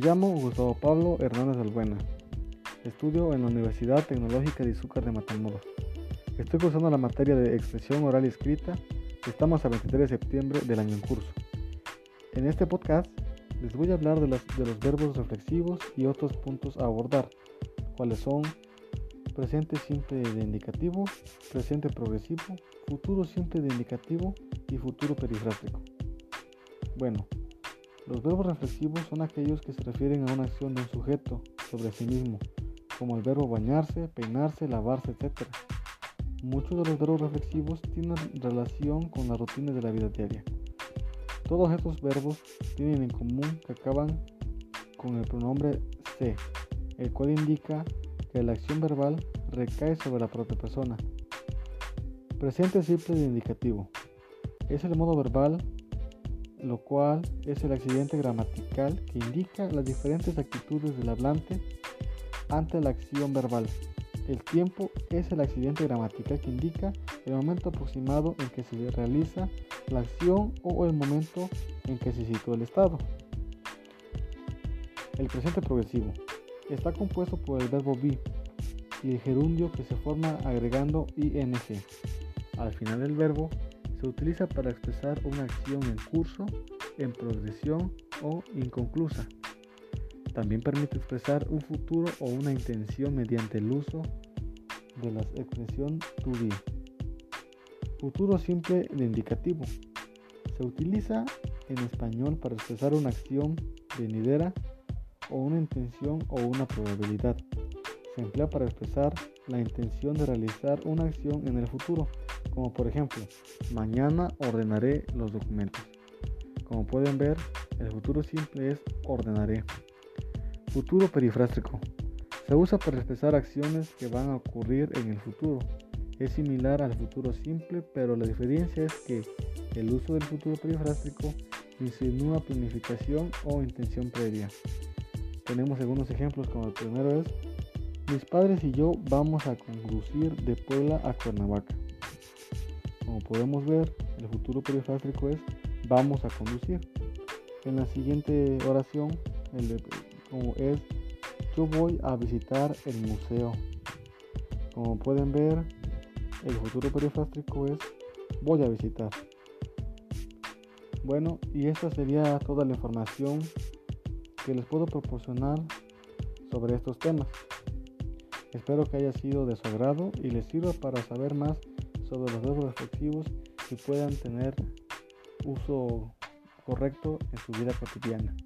llamo Gustavo Pablo Hernández Albuena. Estudio en la Universidad Tecnológica de Izúcar de Matamoros. Estoy cursando la materia de expresión oral y escrita estamos a 23 de septiembre del año en curso. En este podcast les voy a hablar de de los verbos reflexivos y otros puntos a abordar, cuáles son presente simple de indicativo, presente progresivo, futuro simple de indicativo y futuro perifrástico. Bueno, los verbos reflexivos son aquellos que se refieren a una acción de un sujeto sobre sí mismo, como el verbo bañarse, peinarse, lavarse, etc. Muchos de los verbos reflexivos tienen relación con las rutinas de la vida diaria. Todos estos verbos tienen en común que acaban con el pronombre se, el cual indica que la acción verbal recae sobre la propia persona. Presente simple de indicativo. Es el modo verbal lo cual es el accidente gramatical que indica las diferentes actitudes del hablante ante la acción verbal. El tiempo es el accidente gramatical que indica el momento aproximado en que se realiza la acción o el momento en que se sitúa el estado. El presente progresivo está compuesto por el verbo be y el gerundio que se forma agregando ing. Al final del verbo se utiliza para expresar una acción en curso, en progresión o inconclusa. También permite expresar un futuro o una intención mediante el uso de la expresión to be. Futuro simple de indicativo. Se utiliza en español para expresar una acción venidera o una intención o una probabilidad. Se emplea para expresar la intención de realizar una acción en el futuro como por ejemplo, mañana ordenaré los documentos. Como pueden ver, el futuro simple es ordenaré. Futuro perifrástico. Se usa para expresar acciones que van a ocurrir en el futuro. Es similar al futuro simple, pero la diferencia es que el uso del futuro perifrástico insinúa planificación o intención previa. Tenemos algunos ejemplos como el primero es, mis padres y yo vamos a conducir de Puebla a Cuernavaca. Como podemos ver, el futuro perifrástico es vamos a conducir. En la siguiente oración, el como es yo voy a visitar el museo. Como pueden ver, el futuro perifrástico es voy a visitar. Bueno, y esta sería toda la información que les puedo proporcionar sobre estos temas. Espero que haya sido de su agrado y les sirva para saber más sobre los verbos reflexivos y puedan tener uso correcto en su vida cotidiana.